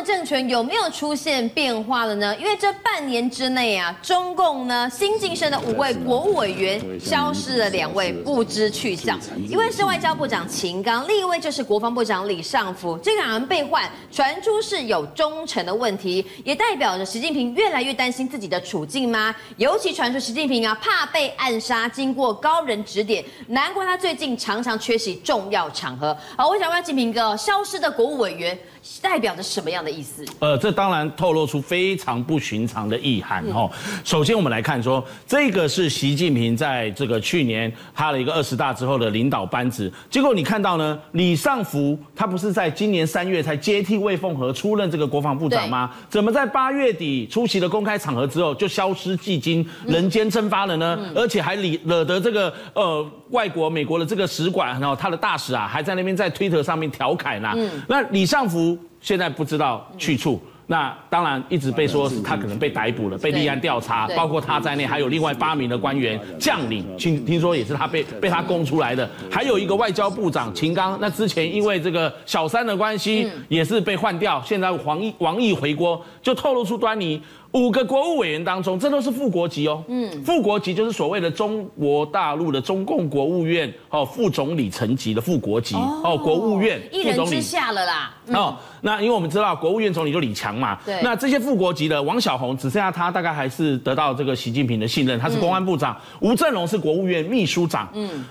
的政权有没有出现变化了呢？因为这半年之内啊，中共呢新晋升的五位国务委员消失了两位，不知去向。一位是外交部长秦刚，另一位就是国防部长李尚福。这两人被换，传出是有忠诚的问题，也代表着习近平越来越担心自己的处境吗？尤其传出习近平啊怕被暗杀，经过高人指点，难怪他最近常常缺席重要场合。好，我想问金平哥，消失的国务委员。代表着什么样的意思？呃，这当然透露出非常不寻常的意涵哦。首先，我们来看说，这个是习近平在这个去年他的一个二十大之后的领导班子。结果你看到呢，李尚福他不是在今年三月才接替魏凤和出任这个国防部长吗？怎么在八月底出席了公开场合之后就消失寂今，人间蒸发了呢？而且还惹惹得这个呃外国美国的这个使馆，然后他的大使啊还在那边在推特上面调侃呐。那李尚福。现在不知道去处，那当然一直被说是他可能被逮捕了，被立案调查，包括他在内还有另外八名的官员将领，听听说也是他被被他供出来的，还有一个外交部长秦刚，那之前因为这个小三的关系也是被换掉，现在王毅王毅回国就透露出端倪。五个国务委员当中，这都是副国级哦。嗯，副国级就是所谓的中国大陆的中共国务院哦副总理层级的副国级哦，哦，国务院一人之下了啦。嗯、哦，那因为我们知道国务院总理就李强嘛，对，那这些副国级的王小红只剩下他，大概还是得到这个习近平的信任，他是公安部长。嗯、吴政隆是国务院秘书长。嗯。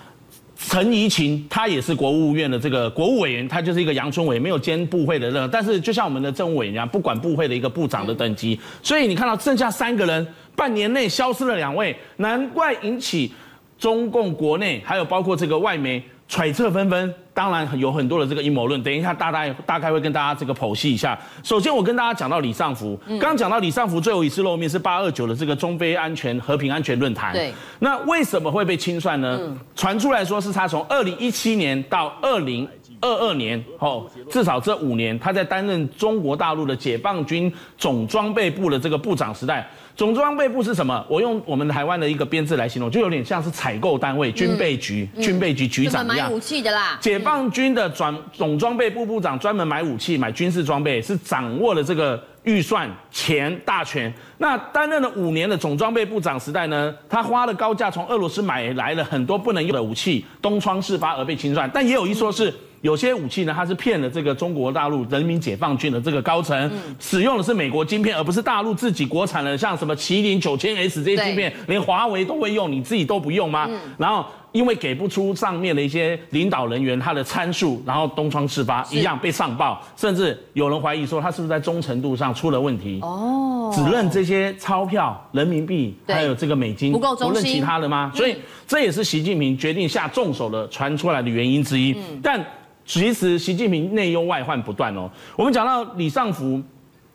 陈怡琴，他也是国务院的这个国务委员，他就是一个阳春委，没有兼部会的任。但是就像我们的政务委员一样，不管部会的一个部长的等级。所以你看到剩下三个人，半年内消失了两位，难怪引起中共国内还有包括这个外媒。揣测纷纷，当然有很多的这个阴谋论。等一下，大概大概会跟大家这个剖析一下。首先，我跟大家讲到李尚福，刚刚讲到李尚福最后一次露面是八二九的这个中非安全和平安全论坛。对，那为什么会被清算呢？传出来说是他从二零一七年到二零二二年，哦，至少这五年，他在担任中国大陆的解放军总装备部的这个部长时代。总装备部是什么？我用我们台湾的一个编制来形容，就有点像是采购单位，军备局、嗯、军备局局长一样。买武器的啦。解放军的转总装备部部长专门买武器、买军事装备，是掌握了这个预算钱大权。那担任了五年的总装备部长时代呢，他花了高价从俄罗斯买来了很多不能用的武器，东窗事发而被清算。但也有一说是。有些武器呢，它是骗了这个中国大陆人民解放军的这个高层，使用的是美国晶片，而不是大陆自己国产的，像什么麒麟九千 S 这些晶片，连华为都会用，你自己都不用吗？然后因为给不出上面的一些领导人员他的参数，然后东窗事发一样被上报，甚至有人怀疑说他是不是在忠诚度上出了问题？哦，只认这些钞票、人民币还有这个美金，不认其他的吗？所以这也是习近平决定下重手的传出来的原因之一。但其实习近平内忧外患不断哦。我们讲到李尚福，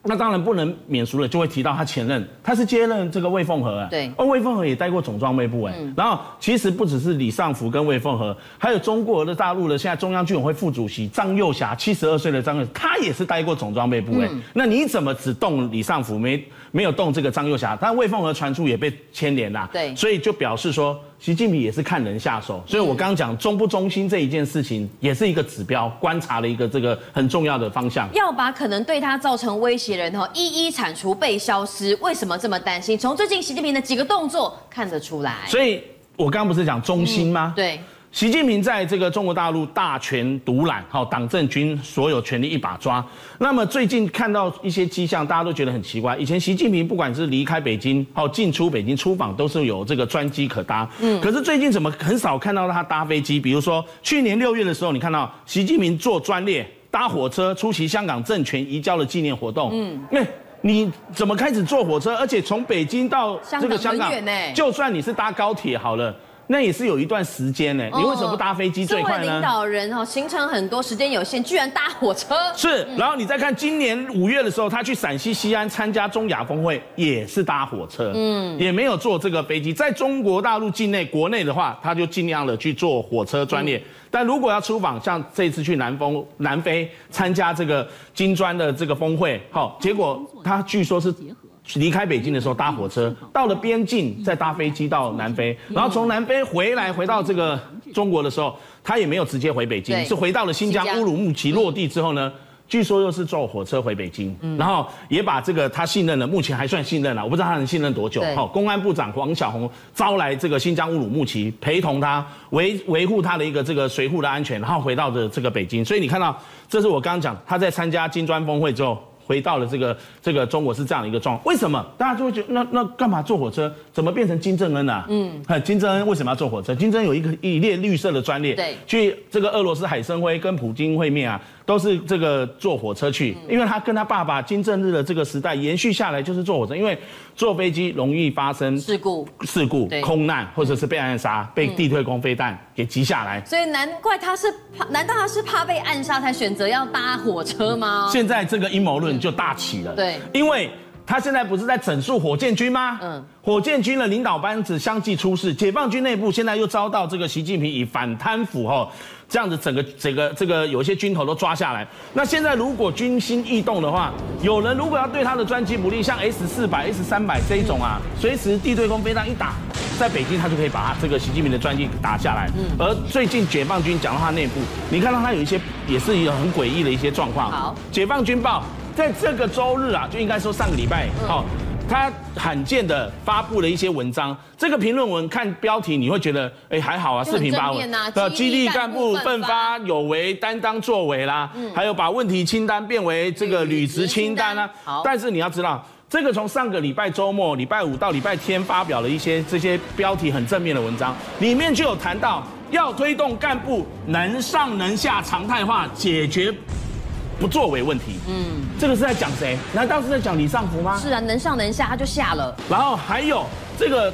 那当然不能免俗了，就会提到他前任，他是接任这个魏凤和啊。对。而魏凤和也待过总装备部哎。嗯。然后其实不只是李尚福跟魏凤和，还有中国的大陆的现在中央军委会副主席张又侠，七十二岁的张又，他也是待过总装备部哎。那你怎么只动李尚福，没没有动这个张又侠？但魏凤和传出也被牵连啦。对。所以就表示说。习近平也是看人下手，所以我刚刚讲忠不忠心这一件事情，也是一个指标，观察了一个这个很重要的方向。要把可能对他造成威胁的人哈一一铲除被消失，为什么这么担心？从最近习近平的几个动作看得出来。所以我刚刚不是讲忠心吗？嗯、对。习近平在这个中国大陆大权独揽，好，党政军所有权力一把抓。那么最近看到一些迹象，大家都觉得很奇怪。以前习近平不管是离开北京，好进出北京出访，都是有这个专机可搭。嗯。可是最近怎么很少看到他搭飞机？比如说去年六月的时候，你看到习近平坐专列搭火车出席香港政权移交的纪念活动。嗯。那你怎么开始坐火车？而且从北京到这个香港，就算你是搭高铁好了。那也是有一段时间呢，你为什么不搭飞机最快呢？领导人哦，行程很多，时间有限，居然搭火车。是，然后你再看今年五月的时候，他去陕西西安参加中亚峰会，也是搭火车，嗯，也没有坐这个飞机。在中国大陆境内、国内的话，他就尽量的去坐火车专列。但如果要出访，像这次去南风南非参加这个金砖的这个峰会，好，结果他据说是。离开北京的时候搭火车，到了边境再搭飞机到南非，然后从南非回来回到这个中国的时候，他也没有直接回北京，是回到了新疆乌鲁木齐落地之后呢，据说又是坐火车回北京，嗯、然后也把这个他信任的，目前还算信任了，我不知道他能信任多久。好，公安部长王小红招来这个新疆乌鲁木齐，陪同他维维护他的一个这个随扈的安全，然后回到的这个北京。所以你看到，这是我刚刚讲他在参加金砖峰会之后。回到了这个这个中国是这样的一个状况，为什么大家就会觉得那那干嘛坐火车？怎么变成金正恩啊？嗯，金正恩为什么要坐火车？金正恩有一个一列绿色的专列，对，去这个俄罗斯海参崴跟普京会面啊。都是这个坐火车去，因为他跟他爸爸金正日的这个时代延续下来就是坐火车，因为坐飞机容易发生事故、事故、空难或者是被暗杀、被地对空飞弹给击下来。所以难怪他是怕，难道他是怕被暗杀才选择要搭火车吗？现在这个阴谋论就大起了。对，因为。他现在不是在整肃火箭军吗？嗯，火箭军的领导班子相继出事，解放军内部现在又遭到这个习近平以反贪腐哈这样子整个整个这个有一些军头都抓下来。那现在如果军心异动的话，有人如果要对他的专机不利，像 S 四百、S 三百这一种啊，随时地对空飞弹一打，在北京他就可以把他这个习近平的专机打下来。嗯，而最近解放军讲到他内部，你看到他有一些也是一个很诡异的一些状况。好，解放军报。在这个周日啊，就应该说上个礼拜，好，他罕见的发布了一些文章。这个评论文看标题，你会觉得，哎，还好啊，四平八稳。的，激励干部奋发有为、担当作为啦，还有把问题清单变为这个履职清单啊。但是你要知道，这个从上个礼拜周末、礼拜五到礼拜天发表了一些这些标题很正面的文章，里面就有谈到要推动干部能上能下常态化解决。不作为问题，嗯，这个是在讲谁？难道是在讲李尚福吗？是啊，能上能下，他就下了。然后还有这个，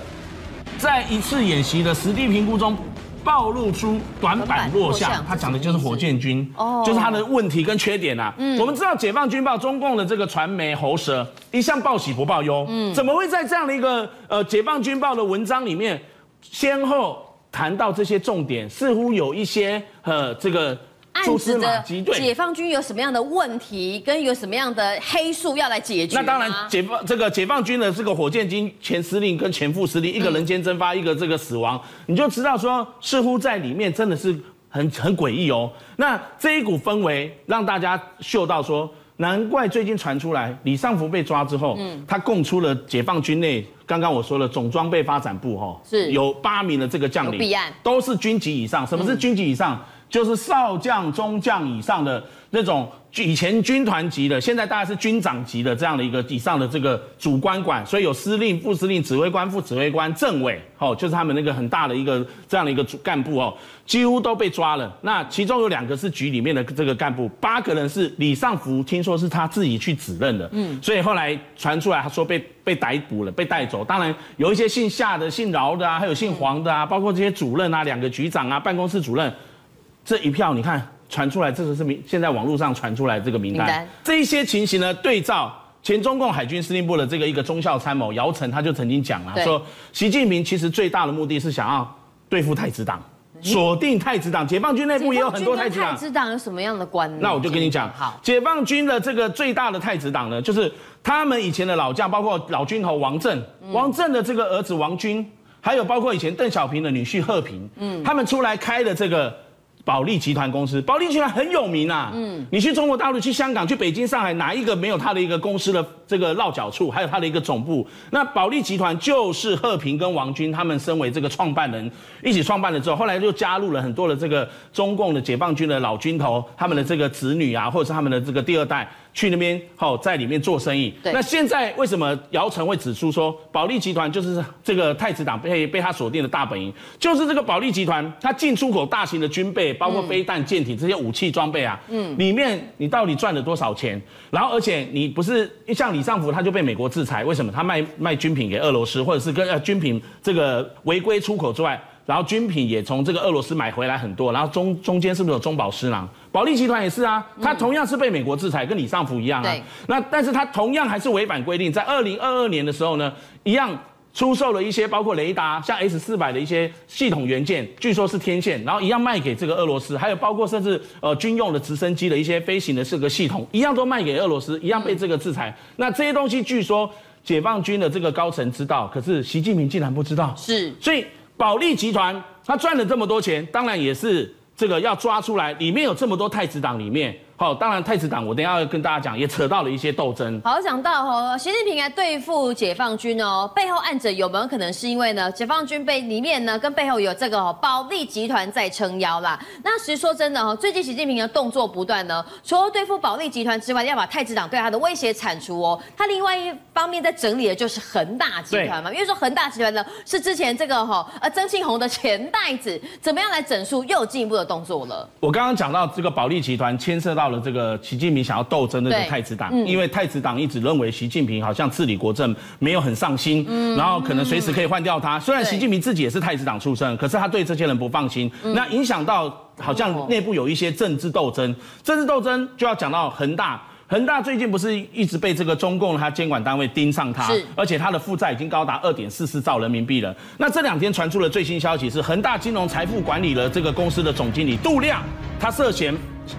在一次演习的实地评估中，暴露出短板弱项，他讲的就是火箭军，哦，就是他的问题跟缺点啊。嗯，我们知道解放军报中共的这个传媒喉舌一向报喜不报忧，嗯，怎么会在这样的一个呃解放军报的文章里面，先后谈到这些重点，似乎有一些呃这个。暗指的解放军有什么样的问题，跟有什么样的黑数要来解决？那当然，解放这个解放军的这个火箭军前司令跟前副司令，一个人间蒸发，一个这个死亡，你就知道说，似乎在里面真的是很很诡异哦。那这一股氛围让大家嗅到说，难怪最近传出来李尚福被抓之后，嗯，他供出了解放军内刚刚我说了总装备发展部哈，是有八名的这个将领，都是军级以上。什么是军级以上？就是少将、中将以上的那种，以前军团级的，现在大概是军长级的这样的一个以上的这个主官管，所以有司令、副司令、指挥官、副指挥官、政委，哦，就是他们那个很大的一个这样的一个主干部哦，几乎都被抓了。那其中有两个是局里面的这个干部，八个人是李尚福，听说是他自己去指认的，嗯，所以后来传出来他说被被逮捕了，被带走。当然有一些姓夏的、姓饶的啊，还有姓黄的啊，包括这些主任啊，两个局长啊，办公室主任。这一票你看传出来，这个是名，现在网络上传出来这个名单，名单这一些情形呢，对照前中共海军司令部的这个一个中校参谋姚晨，他就曾经讲了，说习近平其实最大的目的是想要对付太子党，锁定太子党。解放军内部也有很多太子党。太子党有什么样的关系？那我就跟你讲，好，解放军的这个最大的太子党呢，就是他们以前的老将，包括老军头王震，嗯、王震的这个儿子王军，还有包括以前邓小平的女婿贺平，嗯，他们出来开的这个。保利集团公司，保利集团很有名啊。嗯，你去中国大陆、去香港、去北京、上海，哪一个没有他的一个公司的这个落脚处，还有他的一个总部？那保利集团就是贺平跟王军他们身为这个创办人一起创办了之后，后来就加入了很多的这个中共的解放军的老军头，他们的这个子女啊，或者是他们的这个第二代。去那边好，在里面做生意。那现在为什么姚晨会指出说，保利集团就是这个太子党被被他锁定的大本营，就是这个保利集团，它进出口大型的军备，包括飞弹、舰艇这些武器装备啊，嗯，里面你到底赚了多少钱？然后而且你不是像李尚福，他就被美国制裁，为什么？他卖卖军品给俄罗斯，或者是跟呃军品这个违规出口之外。然后军品也从这个俄罗斯买回来很多，然后中中间是不是有中饱私囊？保利集团也是啊，它同样是被美国制裁，跟李尚福一样啊。对那但是它同样还是违反规定，在二零二二年的时候呢，一样出售了一些包括雷达，像 S 四百的一些系统元件，据说是天线，然后一样卖给这个俄罗斯，还有包括甚至呃军用的直升机的一些飞行的这个系统，一样都卖给俄罗斯，一样被这个制裁。嗯、那这些东西据说解放军的这个高层知道，可是习近平竟然不知道。是，所以。保利集团他赚了这么多钱，当然也是这个要抓出来，里面有这么多太子党里面，好，当然太子党我等一下要跟大家讲，也扯到了一些斗争。好，讲到哦，习近平来对付解放军哦，背后暗者有没有可能是因为呢？解放军被里面呢，跟背后有这个保利集团在撑腰啦。那实说真的哦，最近习近平的动作不断呢，除了对付保利集团之外，要把太子党对他的威胁铲除哦。他另外一方面在整理的就是恒大集团嘛，因为说恒大集团呢是之前这个哈呃曾庆红的钱袋子，怎么样来整肃又有进一步的动作了。我刚刚讲到这个保利集团牵涉到。了这个习近平想要斗争那个太子党，嗯、因为太子党一直认为习近平好像治理国政没有很上心，嗯、然后可能随时可以换掉他。虽然习近平自己也是太子党出身，可是他对这些人不放心，嗯、那影响到好像内部有一些政治斗争。政治斗争就要讲到恒大，恒大最近不是一直被这个中共他监管单位盯上他，而且他的负债已经高达二点四四兆人民币了。那这两天传出了最新消息是，恒大金融财富管理的这个公司的总经理杜亮，他涉嫌。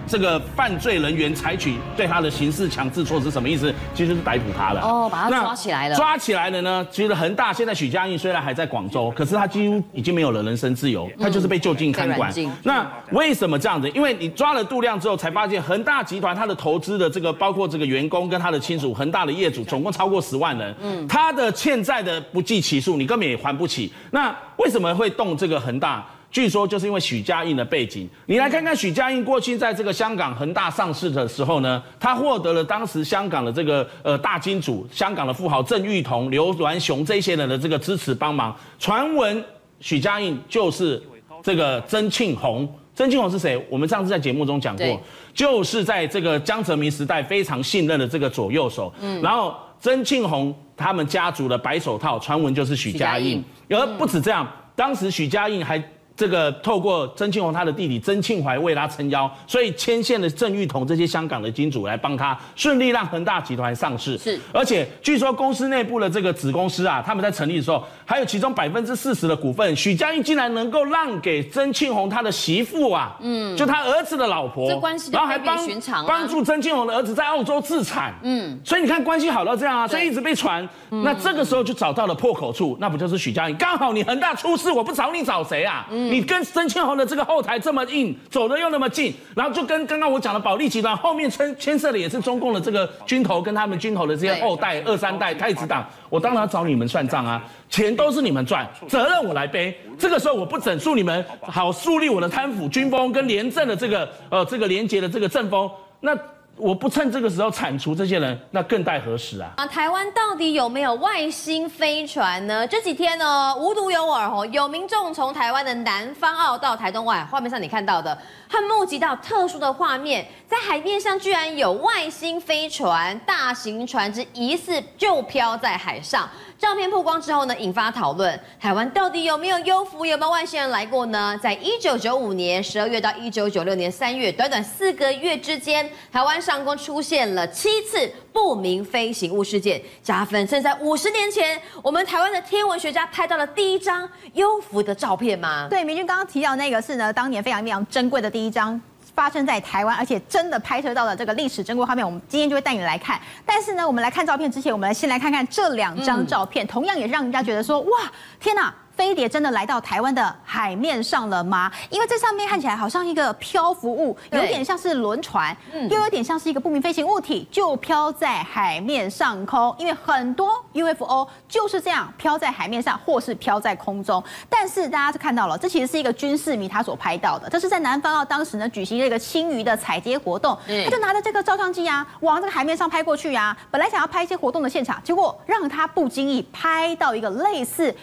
这个犯罪人员采取对他的刑事强制措施，什么意思？其实是逮捕他了。哦，把他抓起来了。抓起来了呢？其实恒大现在许家印虽然还在广州，可是他几乎已经没有了人身自由，他就是被就近看管。嗯、那为什么这样子？因为你抓了度量之后，才发现恒大集团他的投资的这个，包括这个员工跟他的亲属，恒大的业主总共超过十万人。嗯，他的欠债的不计其数，你根本也还不起。那为什么会动这个恒大？据说就是因为许家印的背景，你来看看许家印过去在这个香港恒大上市的时候呢，他获得了当时香港的这个呃大金主、香港的富豪郑裕彤、刘銮雄这些人的这个支持帮忙。传闻许家印就是这个曾庆红，曾庆红是谁？我们上次在节目中讲过，就是在这个江泽民时代非常信任的这个左右手。嗯，然后曾庆红他们家族的白手套传闻就是许家印，而不止这样，当时许家印还。这个透过曾庆红他的弟弟曾庆怀为他撑腰，所以牵线的郑裕彤这些香港的金主来帮他顺利让恒大集团上市。是，而且据说公司内部的这个子公司啊，他们在成立的时候，还有其中百分之四十的股份，许家印竟然能够让给曾庆红他的媳妇啊，嗯，就他儿子的老婆，这关系然后还帮帮助曾庆红的儿子在澳洲自产，嗯，所以你看关系好到这样啊，所以一直被传。那这个时候就找到了破口处，那不就是许家印？刚好你恒大出事，我不找你找谁啊？嗯。你跟曾庆红的这个后台这么硬，走的又那么近，然后就跟刚刚我讲的保利集团后面牵牵涉的也是中共的这个军头跟他们军头的这些后代二三代太子党，我当然要找你们算账啊！钱都是你们赚，责任我来背。这个时候我不整肃你们，好树立我的贪腐军风跟廉政的这个呃这个廉洁的这个政风，那。我不趁这个时候铲除这些人，那更待何时啊？啊，台湾到底有没有外星飞船呢？这几天呢，无独有偶哦，有民众从台湾的南方澳到台东外，画面上你看到的，他目击到特殊的画面，在海面上居然有外星飞船，大型船只疑似就飘在海上。照片曝光之后呢，引发讨论。台湾到底有没有幽浮？有没有外星人来过呢？在一九九五年十二月到一九九六年三月，短短四个月之间，台湾上空出现了七次不明飞行物事件，加分。甚至在五十年前，我们台湾的天文学家拍到了第一张幽浮的照片吗？对，明君刚刚提到那个是呢，当年非常非常珍贵的第张。发生在台湾，而且真的拍摄到了这个历史珍贵画面，我们今天就会带你来看。但是呢，我们来看照片之前，我们来先来看看这两张照片，嗯、同样也让人家觉得说，哇，天哪！飞碟真的来到台湾的海面上了吗？因为这上面看起来好像一个漂浮物，有点像是轮船，又有点像是一个不明飞行物体，就飘在海面上空。因为很多 UFO 就是这样飘在海面上，或是飘在空中。但是大家是看到了，这其实是一个军事迷他所拍到的。这是在南方澳当时呢举行了一个青鱼的采接活动，他就拿着这个照相机啊，往这个海面上拍过去啊。本来想要拍一些活动的现场，结果让他不经意拍到一个类似。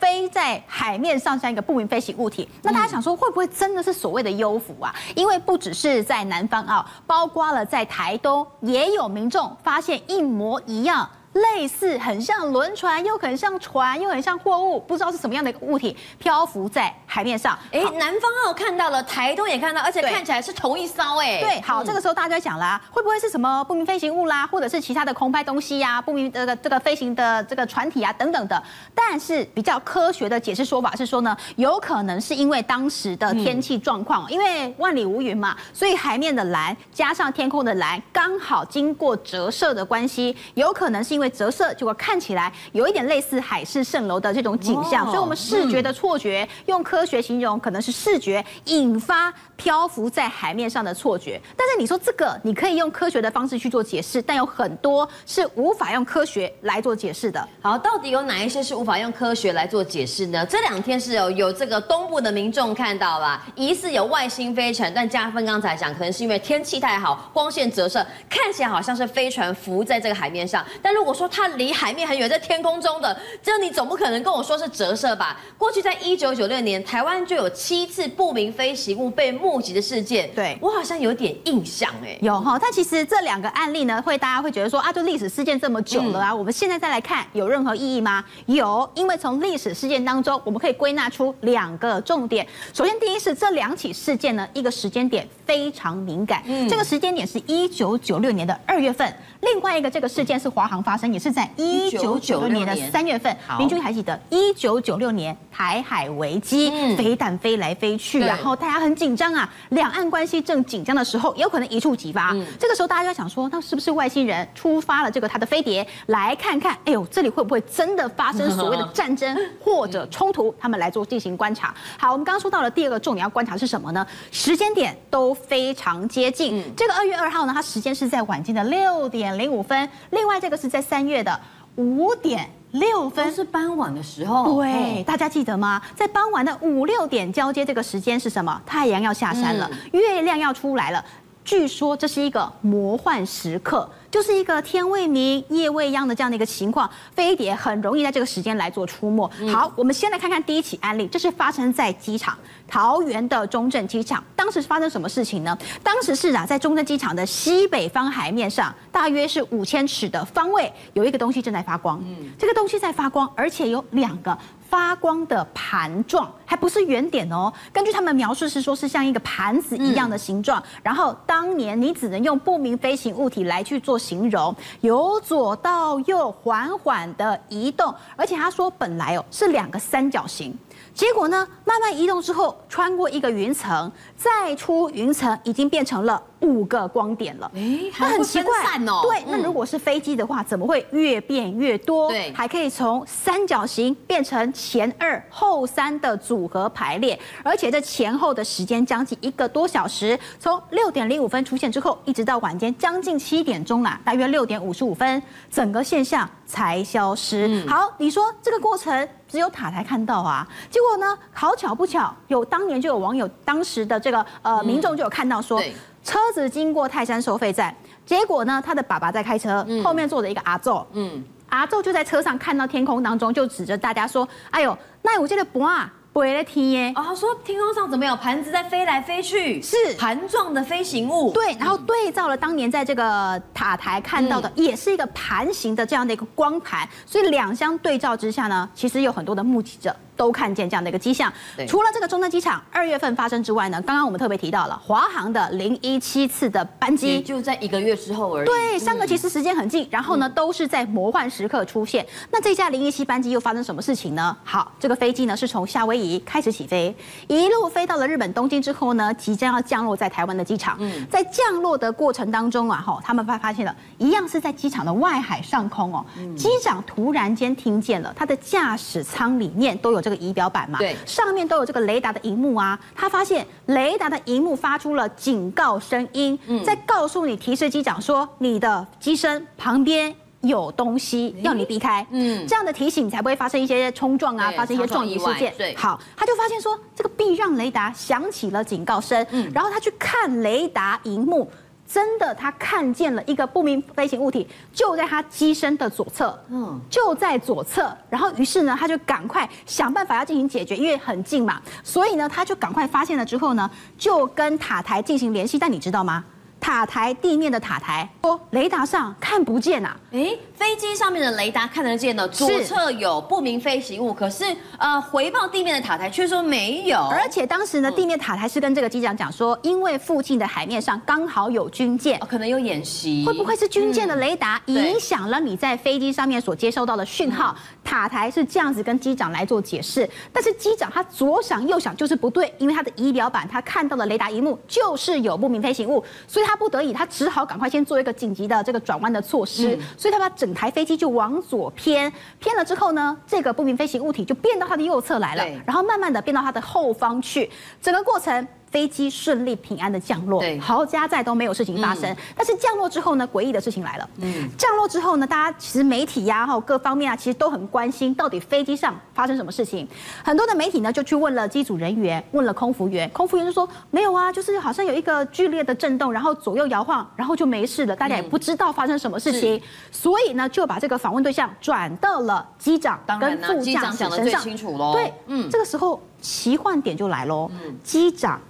飞在海面上像一个不明飞行物体，那大家想说会不会真的是所谓的幽浮啊？因为不只是在南方啊，包括了在台东，也有民众发现一模一样。类似很像轮船，又很像船，又很像货物，不知道是什么样的一个物体漂浮在海面上。哎，南方澳看到了，台东也看到，而且看起来是同一艘。哎，对，好，这个时候大家就讲啦，会不会是什么不明飞行物啦，或者是其他的空拍东西呀、啊，不明这个这个飞行的这个船体啊等等的？但是比较科学的解释说法是说呢，有可能是因为当时的天气状况，因为万里无云嘛，所以海面的蓝加上天空的蓝刚好经过折射的关系，有可能是因因为折射，结果看起来有一点类似海市蜃楼的这种景象，所以我们视觉的错觉，用科学形容可能是视觉引发漂浮在海面上的错觉。但是你说这个，你可以用科学的方式去做解释，但有很多是无法用科学来做解释的。好，到底有哪一些是无法用科学来做解释呢？这两天是有有这个东部的民众看到了，疑似有外星飞船，但加分刚才讲，可能是因为天气太好，光线折射，看起来好像是飞船浮在这个海面上。但如果说它离海面很远，在天空中的，这你总不可能跟我说是折射吧？过去在一九九六年，台湾就有七次不明飞行物被目击的事件。对，我好像有点印象哎，有哈。但其实这两个案例呢，会大家会觉得说啊，就历史事件这么久了啊，嗯、我们现在再来看，有任何意义吗？有，因为从历史事件当中，我们可以归纳出两个重点。首先，第一是这两起事件呢，一个时间点非常敏感，嗯，这个时间点是一九九六年的二月份。另外一个这个事件是华航发生，也是在一九九六年的三月份。明君还记得一九九六年台海危机，嗯、飞弹飞来飞去，然后大家很紧张啊，两岸关系正紧张的时候，有可能一触即发。嗯、这个时候大家就在想说，那是不是外星人出发了这个他的飞碟来看看？哎呦，这里会不会真的发生所谓的战争 或者冲突？他们来做进行观察。好，我们刚刚说到了第二个重点要观察是什么呢？时间点都非常接近。嗯、这个二月二号呢，它时间是在晚间的六点零五分。另外这个是在三月的五点六分，是傍晚的时候。对，大家记得吗？在傍晚的五六点交接，这个时间是什么？太阳要下山了，月亮要出来了。据说这是一个魔幻时刻。就是一个天未明夜未央的这样的一个情况，飞碟很容易在这个时间来做出没。好，我们先来看看第一起案例，这是发生在机场，桃园的中正机场。当时发生什么事情呢？当时是啊，在中正机场的西北方海面上，大约是五千尺的方位，有一个东西正在发光。嗯，这个东西在发光，而且有两个发光的盘状，还不是圆点哦。根据他们描述是说，是像一个盘子一样的形状。然后当年你只能用不明飞行物体来去做。形容由左到右缓缓的移动，而且他说本来哦是两个三角形，结果呢慢慢移动之后，穿过一个云层，再出云层，已经变成了。五个光点了，哎，那很奇怪哦。对，那如果是飞机的话，怎么会越变越多？对，还可以从三角形变成前二后三的组合排列，而且这前后的时间将近一个多小时，从六点零五分出现之后，一直到晚间将近七点钟啦，大约六点五十五分，整个现象才消失。好，你说这个过程只有塔台看到啊？结果呢，好巧不巧，有当年就有网友，当时的这个呃民众就有看到说。车子经过泰山收费站，结果呢，他的爸爸在开车，后面坐着一个阿昼，嗯，阿昼就在车上看到天空当中，就指着大家说：“哎呦，那我这个不啊。”不会天耶！哦，说天空上怎么有盘子在飞来飞去？是盘状的飞行物。对，然后对照了当年在这个塔台看到的，嗯、也是一个盘形的这样的一个光盘，所以两相对照之下呢，其实有很多的目击者都看见这样的一个迹象。对除了这个中正机场二月份发生之外呢，刚刚我们特别提到了华航的零一七次的班机，就在一个月之后而已。对，三个其实时间很近，然后呢都是在魔幻时刻出现。那这架零一七班机又发生什么事情呢？好，这个飞机呢是从夏威夷开始起飞，一路飞到了日本东京之后呢，即将要降落在台湾的机场。嗯，在降落的过程当中啊，哈，他们发发现了一样是在机场的外海上空哦。机长突然间听见了，他的驾驶舱里面都有这个仪表板嘛，对，上面都有这个雷达的荧幕啊。他发现雷达的荧幕发出了警告声音，在告诉你提示机长说，你的机身旁边。有东西要你避开，嗯，这样的提醒你才不会发生一些冲撞啊，发生一些撞击事件。对，好，他就发现说这个避让雷达响起了警告声，嗯，然后他去看雷达荧幕，真的他看见了一个不明飞行物体就在他机身的左侧，嗯，就在左侧，然后于是呢，他就赶快想办法要进行解决，因为很近嘛，所以呢，他就赶快发现了之后呢，就跟塔台进行联系，但你知道吗？塔台地面的塔台说，雷达上看不见呐、啊。诶，飞机上面的雷达看得见的，左侧有不明飞行物，可是呃，回报地面的塔台却说没有。而且当时呢，地面塔台是跟这个机长讲说，因为附近的海面上刚好有军舰、哦，可能有演习。会不会是军舰的雷达影响了你在飞机上面所接收到的讯号？塔台是这样子跟机长来做解释，但是机长他左想右想就是不对，因为他的仪表板他看到的雷达荧幕就是有不明飞行物，所以他。他不得已，他只好赶快先做一个紧急的这个转弯的措施，嗯、所以他把整台飞机就往左偏，偏了之后呢，这个不明飞行物体就变到他的右侧来了，然后慢慢的变到他的后方去，整个过程。飞机顺利平安的降落，好家在都没有事情发生。嗯、但是降落之后呢，诡异的事情来了。嗯，降落之后呢，大家其实媒体呀、啊，哈，各方面啊，其实都很关心到底飞机上发生什么事情。很多的媒体呢，就去问了机组人员，问了空服员，空服员就说没有啊，就是好像有一个剧烈的震动，然后左右摇晃，然后就没事了。大家也不知道发生什么事情，嗯、所以呢，就把这个访问对象转到了机长跟副驾驶身上。对，嗯，这个时候奇幻点就来喽，机长。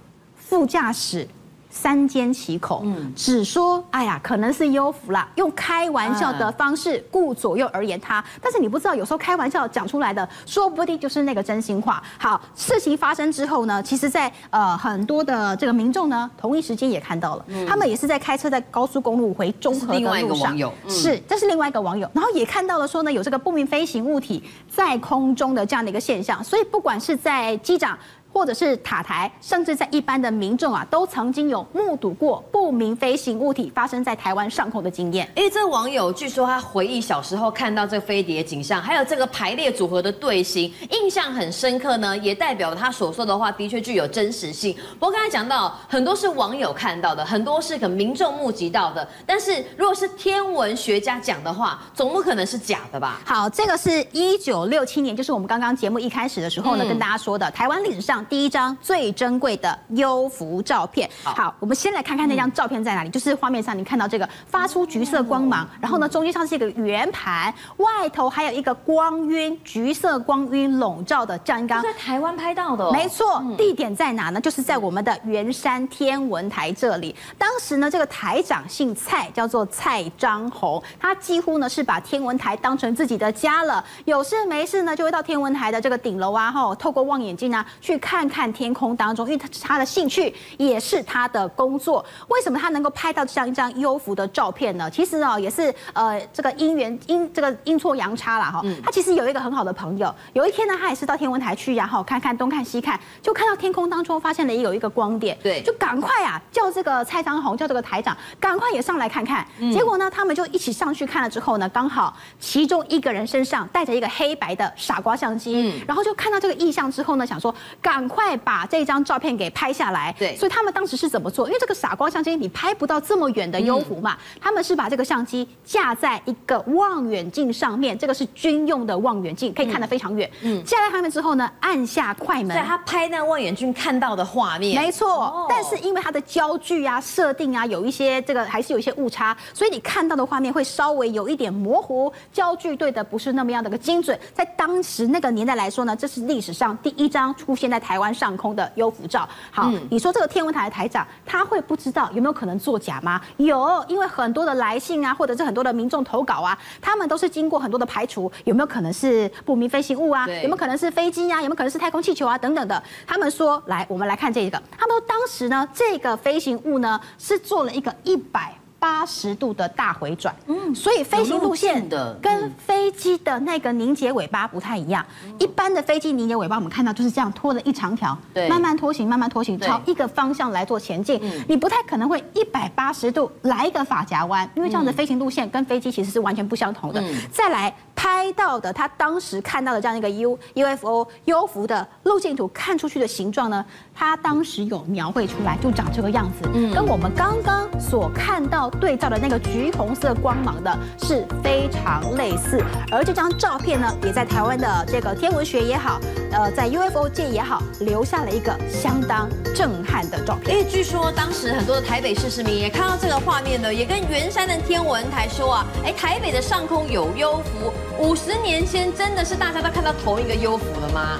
副驾驶三缄其口，嗯，只说哎呀，可能是优福啦，用开玩笑的方式顾左右而言他。但是你不知道，有时候开玩笑讲出来的，说不定就是那个真心话。好，事情发生之后呢，其实在呃很多的这个民众呢，同一时间也看到了，他们也是在开车在高速公路回中和的路上，是另外一个网友，是，这是另外一个网友，然后也看到了说呢，有这个不明飞行物体在空中的这样的一个现象，所以不管是在机长。或者是塔台，甚至在一般的民众啊，都曾经有目睹过不明飞行物体发生在台湾上空的经验。因为这个网友据说他回忆小时候看到这个飞碟景象，还有这个排列组合的队形，印象很深刻呢，也代表了他所说的话的确具有真实性。不过刚才讲到很多是网友看到的，很多是可民众目击到的，但是如果是天文学家讲的话，总不可能是假的吧？好，这个是一九六七年，就是我们刚刚节目一开始的时候呢，嗯、跟大家说的台湾历史上。第一张最珍贵的幽浮照片。好，我们先来看看那张照片在哪里。就是画面上你看到这个发出橘色光芒，然后呢，中间上是一个圆盘，外头还有一个光晕，橘色光晕笼罩的这样一个。在台湾拍到的哦。没错，地点在哪呢？就是在我们的圆山天文台这里。当时呢，这个台长姓蔡，叫做蔡章鸿，他几乎呢是把天文台当成自己的家了。有事没事呢，就会到天文台的这个顶楼啊，吼，透过望远镜啊去看。看看天空当中，因为他是他的兴趣，也是他的工作。为什么他能够拍到这样一张优浮的照片呢？其实啊，也是呃，这个因缘阴这个阴错阳差啦哈。他其实有一个很好的朋友，有一天呢，他也是到天文台去，然后看看东看西看，就看到天空当中发现了有一个光点，对，就赶快啊叫这个蔡昌宏，叫这个台长，赶快也上来看看。结果呢，他们就一起上去看了之后呢，刚好其中一个人身上带着一个黑白的傻瓜相机，然后就看到这个异象之后呢，想说赶。赶快把这张照片给拍下来。对，所以他们当时是怎么做？因为这个傻瓜相机你拍不到这么远的幽浮嘛，嗯、他们是把这个相机架在一个望远镜上面，这个是军用的望远镜，可以看得非常远。嗯，架在上面之后呢，按下快门，在他拍那望远镜看到的画面。没错，哦、但是因为它的焦距啊、设定啊，有一些这个还是有一些误差，所以你看到的画面会稍微有一点模糊，焦距对的不是那么样的个精准。在当时那个年代来说呢，这是历史上第一张出现在台。台湾上空的优浮照，好，嗯、你说这个天文台的台长他会不知道有没有可能作假吗？有，因为很多的来信啊，或者是很多的民众投稿啊，他们都是经过很多的排除，有没有可能是不明飞行物啊？有没有可能是飞机啊？有没有可能是太空气球啊？等等的。他们说，来，我们来看这个，他们说当时呢，这个飞行物呢是做了一个一百。八十度的大回转，嗯，所以飞行路线的跟飞机的那个凝结尾巴不太一样。一般的飞机凝结尾巴，我们看到就是这样拖了一长条，对，慢慢拖行，慢慢拖行，朝一个方向来做前进。你不太可能会一百八十度来一个发夹弯，因为这样的飞行路线跟飞机其实是完全不相同的。再来拍到的，他当时看到的这样一个 U UFO 幽浮的路径图，看出去的形状呢，他当时有描绘出来，就长这个样子，嗯，跟我们刚刚所看到。对照的那个橘红色光芒的是非常类似，而这张照片呢，也在台湾的这个天文学也好，呃，在 UFO 界也好，留下了一个相当震撼的照片。因为据说当时很多的台北市市民也看到这个画面呢，也跟圆山的天文台说啊，哎，台北的上空有幽浮。五十年前真的是大家都看到同一个幽浮了吗？